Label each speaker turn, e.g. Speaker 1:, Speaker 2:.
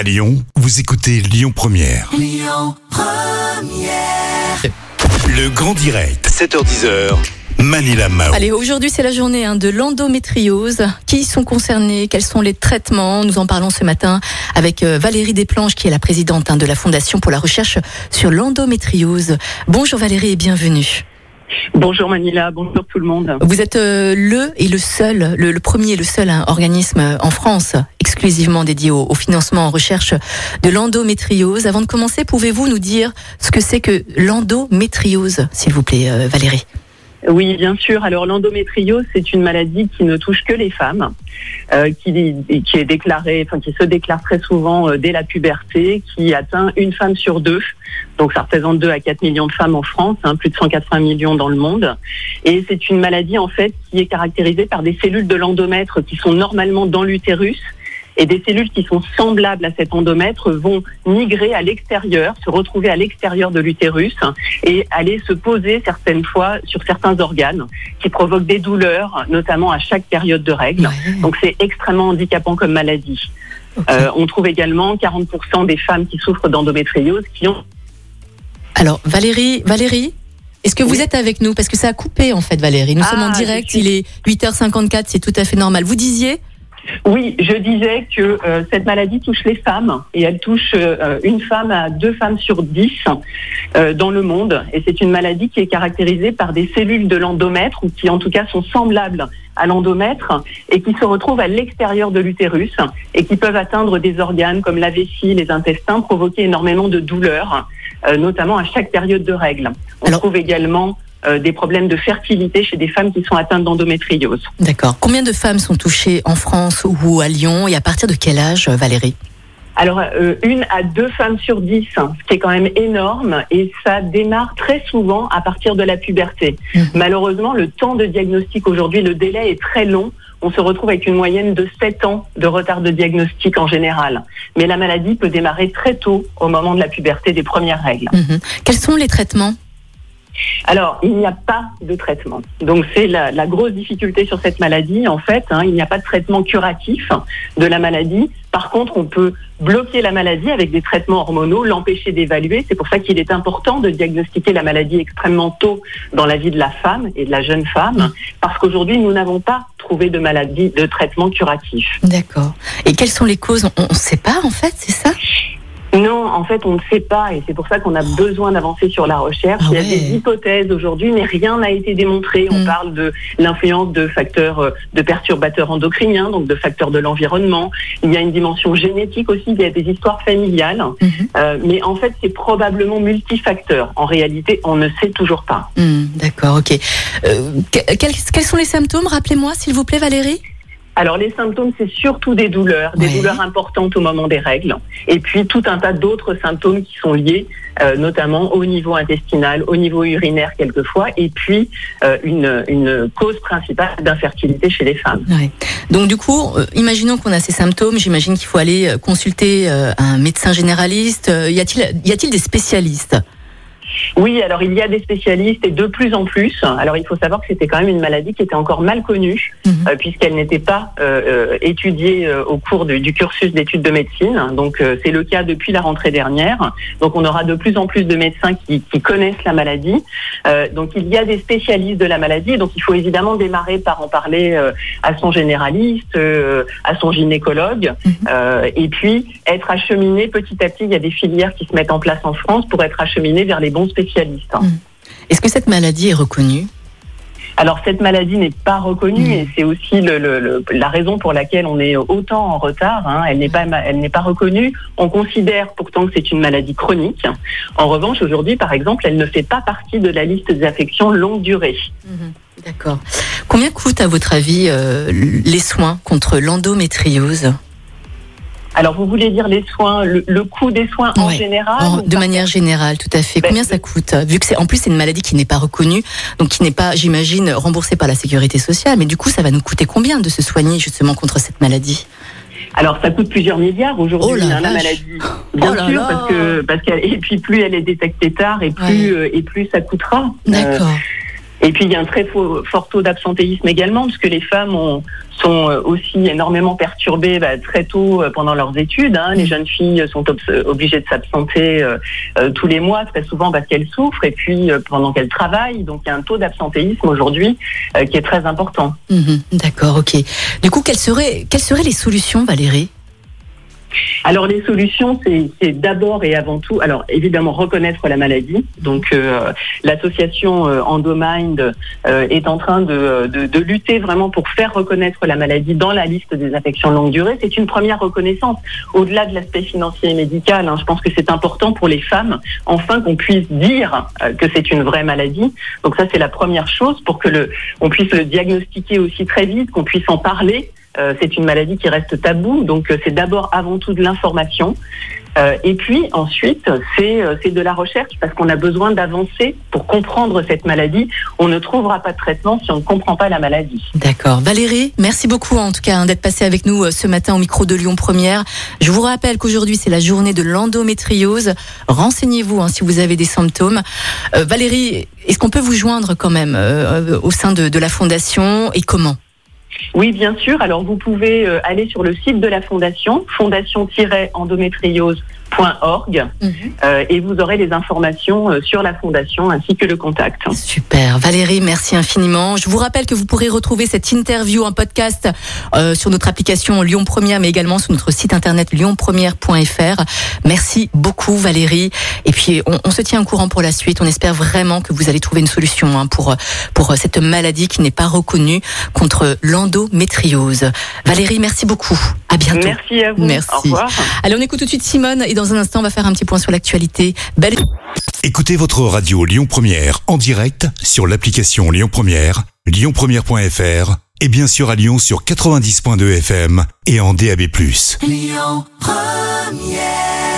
Speaker 1: À Lyon, vous écoutez Lyon Première. Le grand direct, 7h10h. Manila Mao.
Speaker 2: Allez, aujourd'hui c'est la journée hein, de l'endométriose. Qui sont concernés? Quels sont les traitements? Nous en parlons ce matin avec euh, Valérie Desplanches, qui est la présidente hein, de la Fondation pour la recherche sur l'endométriose. Bonjour Valérie et bienvenue.
Speaker 3: Bonjour Manila, bonjour tout le monde.
Speaker 2: Vous êtes euh, le et le seul, le, premier et le seul hein, organisme euh, en France exclusivement dédié au, au financement en recherche de l'endométriose. Avant de commencer, pouvez-vous nous dire ce que c'est que l'endométriose, s'il vous plaît, euh, Valérie?
Speaker 3: Oui, bien sûr. Alors l'endométriose, c'est une maladie qui ne touche que les femmes, euh, qui, est déclarée, enfin qui se déclare très souvent euh, dès la puberté, qui atteint une femme sur deux. Donc ça représente 2 à 4 millions de femmes en France, hein, plus de 180 millions dans le monde. Et c'est une maladie en fait qui est caractérisée par des cellules de l'endomètre qui sont normalement dans l'utérus et des cellules qui sont semblables à cet endomètre vont migrer à l'extérieur, se retrouver à l'extérieur de l'utérus et aller se poser certaines fois sur certains organes qui provoquent des douleurs, notamment à chaque période de règles.
Speaker 2: Ouais.
Speaker 3: Donc c'est extrêmement handicapant comme maladie. Euh, on trouve également 40% des femmes qui souffrent d'endométriose qui ont
Speaker 2: Alors Valérie, Valérie est-ce que vous êtes avec nous? Parce que ça a coupé en fait Valérie. Nous
Speaker 3: Ah,
Speaker 2: sommes en
Speaker 3: je
Speaker 2: direct,
Speaker 3: suis-
Speaker 2: il est 8h54, c'est tout à fait normal. Vous disiez
Speaker 3: Oui, je disais que euh, cette maladie touche les femmes et elle touche euh, une femme à deux femmes sur dix euh, dans le monde. Et c'est une maladie qui est caractérisée par des cellules de l'endomètre ou qui en tout cas sont semblables à l'endomètre et qui se retrouvent à l'extérieur de l'utérus et qui peuvent atteindre des organes comme la vessie, les intestins, provoquer énormément de douleurs, notamment à chaque période de règles. On
Speaker 2: Alors-
Speaker 3: trouve également euh, des problèmes de fertilité chez des femmes qui sont atteintes d'endométriose.
Speaker 2: D'accord. Combien de femmes sont touchées en France ou à Lyon et à partir de quel âge, Valérie
Speaker 3: Alors, euh, une à deux femmes sur dix, hein, ce qui est quand même énorme, et ça démarre très souvent à partir de la puberté.
Speaker 2: Mhm.
Speaker 3: Malheureusement, le temps de diagnostic aujourd'hui, le délai est très long. On se retrouve avec une moyenne de 7 ans de retard de diagnostic en général. Mais la maladie peut démarrer très tôt, au moment de la puberté des premières règles.
Speaker 2: Mhm. Quels sont les traitements
Speaker 3: Alors, il n'y a pas de traitement. Donc, c'est la, grosse difficulté sur cette maladie. En fait, hein, il n'y a pas de traitement curatif de la maladie. Par contre, on peut bloquer la maladie avec des traitements hormonaux, l'empêcher d'évaluer. C'est pour ça qu'il est important de diagnostiquer la maladie extrêmement tôt dans la vie de la femme et de la jeune femme, parce qu'aujourd'hui, nous n'avons pas trouvé de maladie, de traitement curatif.
Speaker 2: D'accord. Et quelles sont les causes? On ne sait pas en fait, c'est ça?
Speaker 3: Non, en fait, on ne sait pas, et c'est pour ça qu'on a besoin d'avancer sur la recherche.
Speaker 2: Ah
Speaker 3: Il y a des hypothèses aujourd'hui, mais rien n'a été démontré. On
Speaker 2: Mm.
Speaker 3: parle de l'influence de facteurs, euh, de perturbateurs endocriniens, donc de facteurs de l'environnement. Il y a une dimension génétique aussi, il y a des histoires familiales.
Speaker 2: Mhm.
Speaker 3: Euh, mais en fait, c'est probablement multifacteur. En réalité, on ne sait toujours pas.
Speaker 2: Hmm, D'accord, ok. Euh, que- quels, quels sont les symptômes? Rappelez-moi, s'il vous plaît, Valérie?
Speaker 3: Alors les symptômes, c'est surtout des douleurs, des douleurs importantes au moment des règles, et puis tout un tas d'autres symptômes qui sont liés, euh, notamment au niveau intestinal, au niveau urinaire quelquefois, et puis euh, une, une cause principale d'infertilité chez les femmes.
Speaker 2: Ouais. Donc du coup, euh, imaginons qu'on a ces symptômes. J'imagine qu'il faut aller consulter un médecin généraliste. Y a-t-il y a-t-il des spécialistes?
Speaker 3: Oui, alors il y a des spécialistes et de plus en plus. Alors il faut savoir que c'était quand même une maladie qui était encore mal connue,
Speaker 2: Mhm.
Speaker 3: euh, puisqu'elle n'était pas euh, euh, étudiée euh, au cours du cursus d'études de médecine. Donc c'est le cas depuis la rentrée dernière. Donc on aura de plus en plus de médecins qui, qui connaissent la maladie. Donc il y a des spécialistes de la maladie. Donc il faut évidemment démarrer par en parler à son généraliste, à son gynécologue,
Speaker 2: Mhm.
Speaker 3: et puis être acheminé petit à petit. Il y a des filières qui se mettent en place en France pour être acheminé vers les bons spécialistes.
Speaker 2: Est-ce que cette maladie est reconnue?
Speaker 3: Alors cette maladie n'est pas reconnue et c'est aussi le- le- le- la raison pour laquelle on est autant en retard. hein. Elle n'est pas, elle n'est pas reconnue. On considère pourtant que c'est une maladie chronique. En revanche, aujourd'hui, par exemple, elle ne fait pas partie de la liste des affections longue durée.
Speaker 2: Mhm. D'accord. Combien coûtent, à votre avis, euh, les soins contre l'endométriose?
Speaker 3: Alors, vous voulez dire les soins, le, le coût des soins en général
Speaker 2: En- De manière générale, tout à fait.
Speaker 3: Ben,
Speaker 2: Combien ça coûte Vu que c'est en plus c'est une maladie qui n'est pas reconnue, donc qui n'est pas, j'imagine, remboursée par la sécurité sociale. Mais du coup, ça va nous coûter combien de se soigner justement contre cette maladie?
Speaker 3: Alors, ça coûte plusieurs milliards aujourd'hui,
Speaker 2: Oh la
Speaker 3: hein, la maladie. Bien
Speaker 2: Oh là
Speaker 3: sûr, parce que parce qu'elle et puis plus elle est détectée tard et plus
Speaker 2: Ouais.
Speaker 3: euh, et plus ça coûtera. Euh,
Speaker 2: D'accord.
Speaker 3: Et puis il y a un très fort taux d'absentéisme également, puisque les femmes ont, sont euh, aussi énormément perturbées bah, très tôt euh, pendant leurs études. Hein. Les jeunes filles sont obligées de s'absenter euh, tous les mois, très souvent parce qu'elles souffrent, et puis pendant qu'elles travaillent. Donc il y a un taux d'absentéisme aujourd'hui qui est très important.
Speaker 2: Mhm. D'accord, ok. Du coup, quelles seraient, quelles seraient les solutions, Valérie?
Speaker 3: Alors les solutions, c'est d'abord et avant tout, alors évidemment reconnaître la maladie. Donc euh, l'association euh, Endomind euh, est en train de, de, lutter vraiment pour faire reconnaître la maladie dans la liste des affections de longue durée. C'est une première reconnaissance. Au-delà de l'aspect financier et médical, hein, je pense que c'est important pour les femmes, enfin qu'on puisse dire que c'est une vraie maladie. Donc ça c'est la première chose pour que le, on puisse le diagnostiquer aussi très vite, qu'on puisse en parler euh, c'est une maladie qui reste tabou, donc euh, c'est d'abord avant tout de l'information. Euh, et puis ensuite, c'est de la recherche parce qu'on a besoin d'avancer pour comprendre cette maladie. On ne trouvera pas de traitement si on ne comprend pas la maladie.
Speaker 2: D'accord. Valérie, merci beaucoup en tout cas hein, d'être passée avec nous ce matin au micro de Lyon Première. Je vous rappelle qu'aujourd'hui c'est la journée de l'endométriose. Renseignez-vous hein, si vous avez des symptômes. Valérie, est-ce qu'on peut vous joindre quand même au sein de la fondation et comment?
Speaker 3: Oui, bien sûr. Alors, vous pouvez euh, aller sur le site de la Fondation, fondation-endométriose org mhm. euh, et vous aurez les informations euh, sur la fondation ainsi que le contact.
Speaker 2: Super. Valérie, merci infiniment. Je vous rappelle que vous pourrez retrouver cette interview en podcast euh, sur notre application Lyon Première, mais également sur notre site internet lyonpremière.fr. Merci beaucoup Valérie. Et puis on, on, se tient au courant pour la suite. On espère vraiment que vous allez trouver une solution hein, pour pour cette maladie qui n'est pas reconnue contre l'endométriose. Valérie, merci beaucoup. À bientôt.
Speaker 3: Merci à vous.
Speaker 2: Merci. Au
Speaker 3: revoir.
Speaker 2: Allez, on écoute tout de suite Simone et dans un instant, on va faire un petit point sur l'actualité. Belle...
Speaker 1: Écoutez votre radio Lyon Première en direct sur l'application Lyon Première, lyonpremière.fr et bien sûr à Lyon sur 90.2 FM et en DAB+. Lyon Première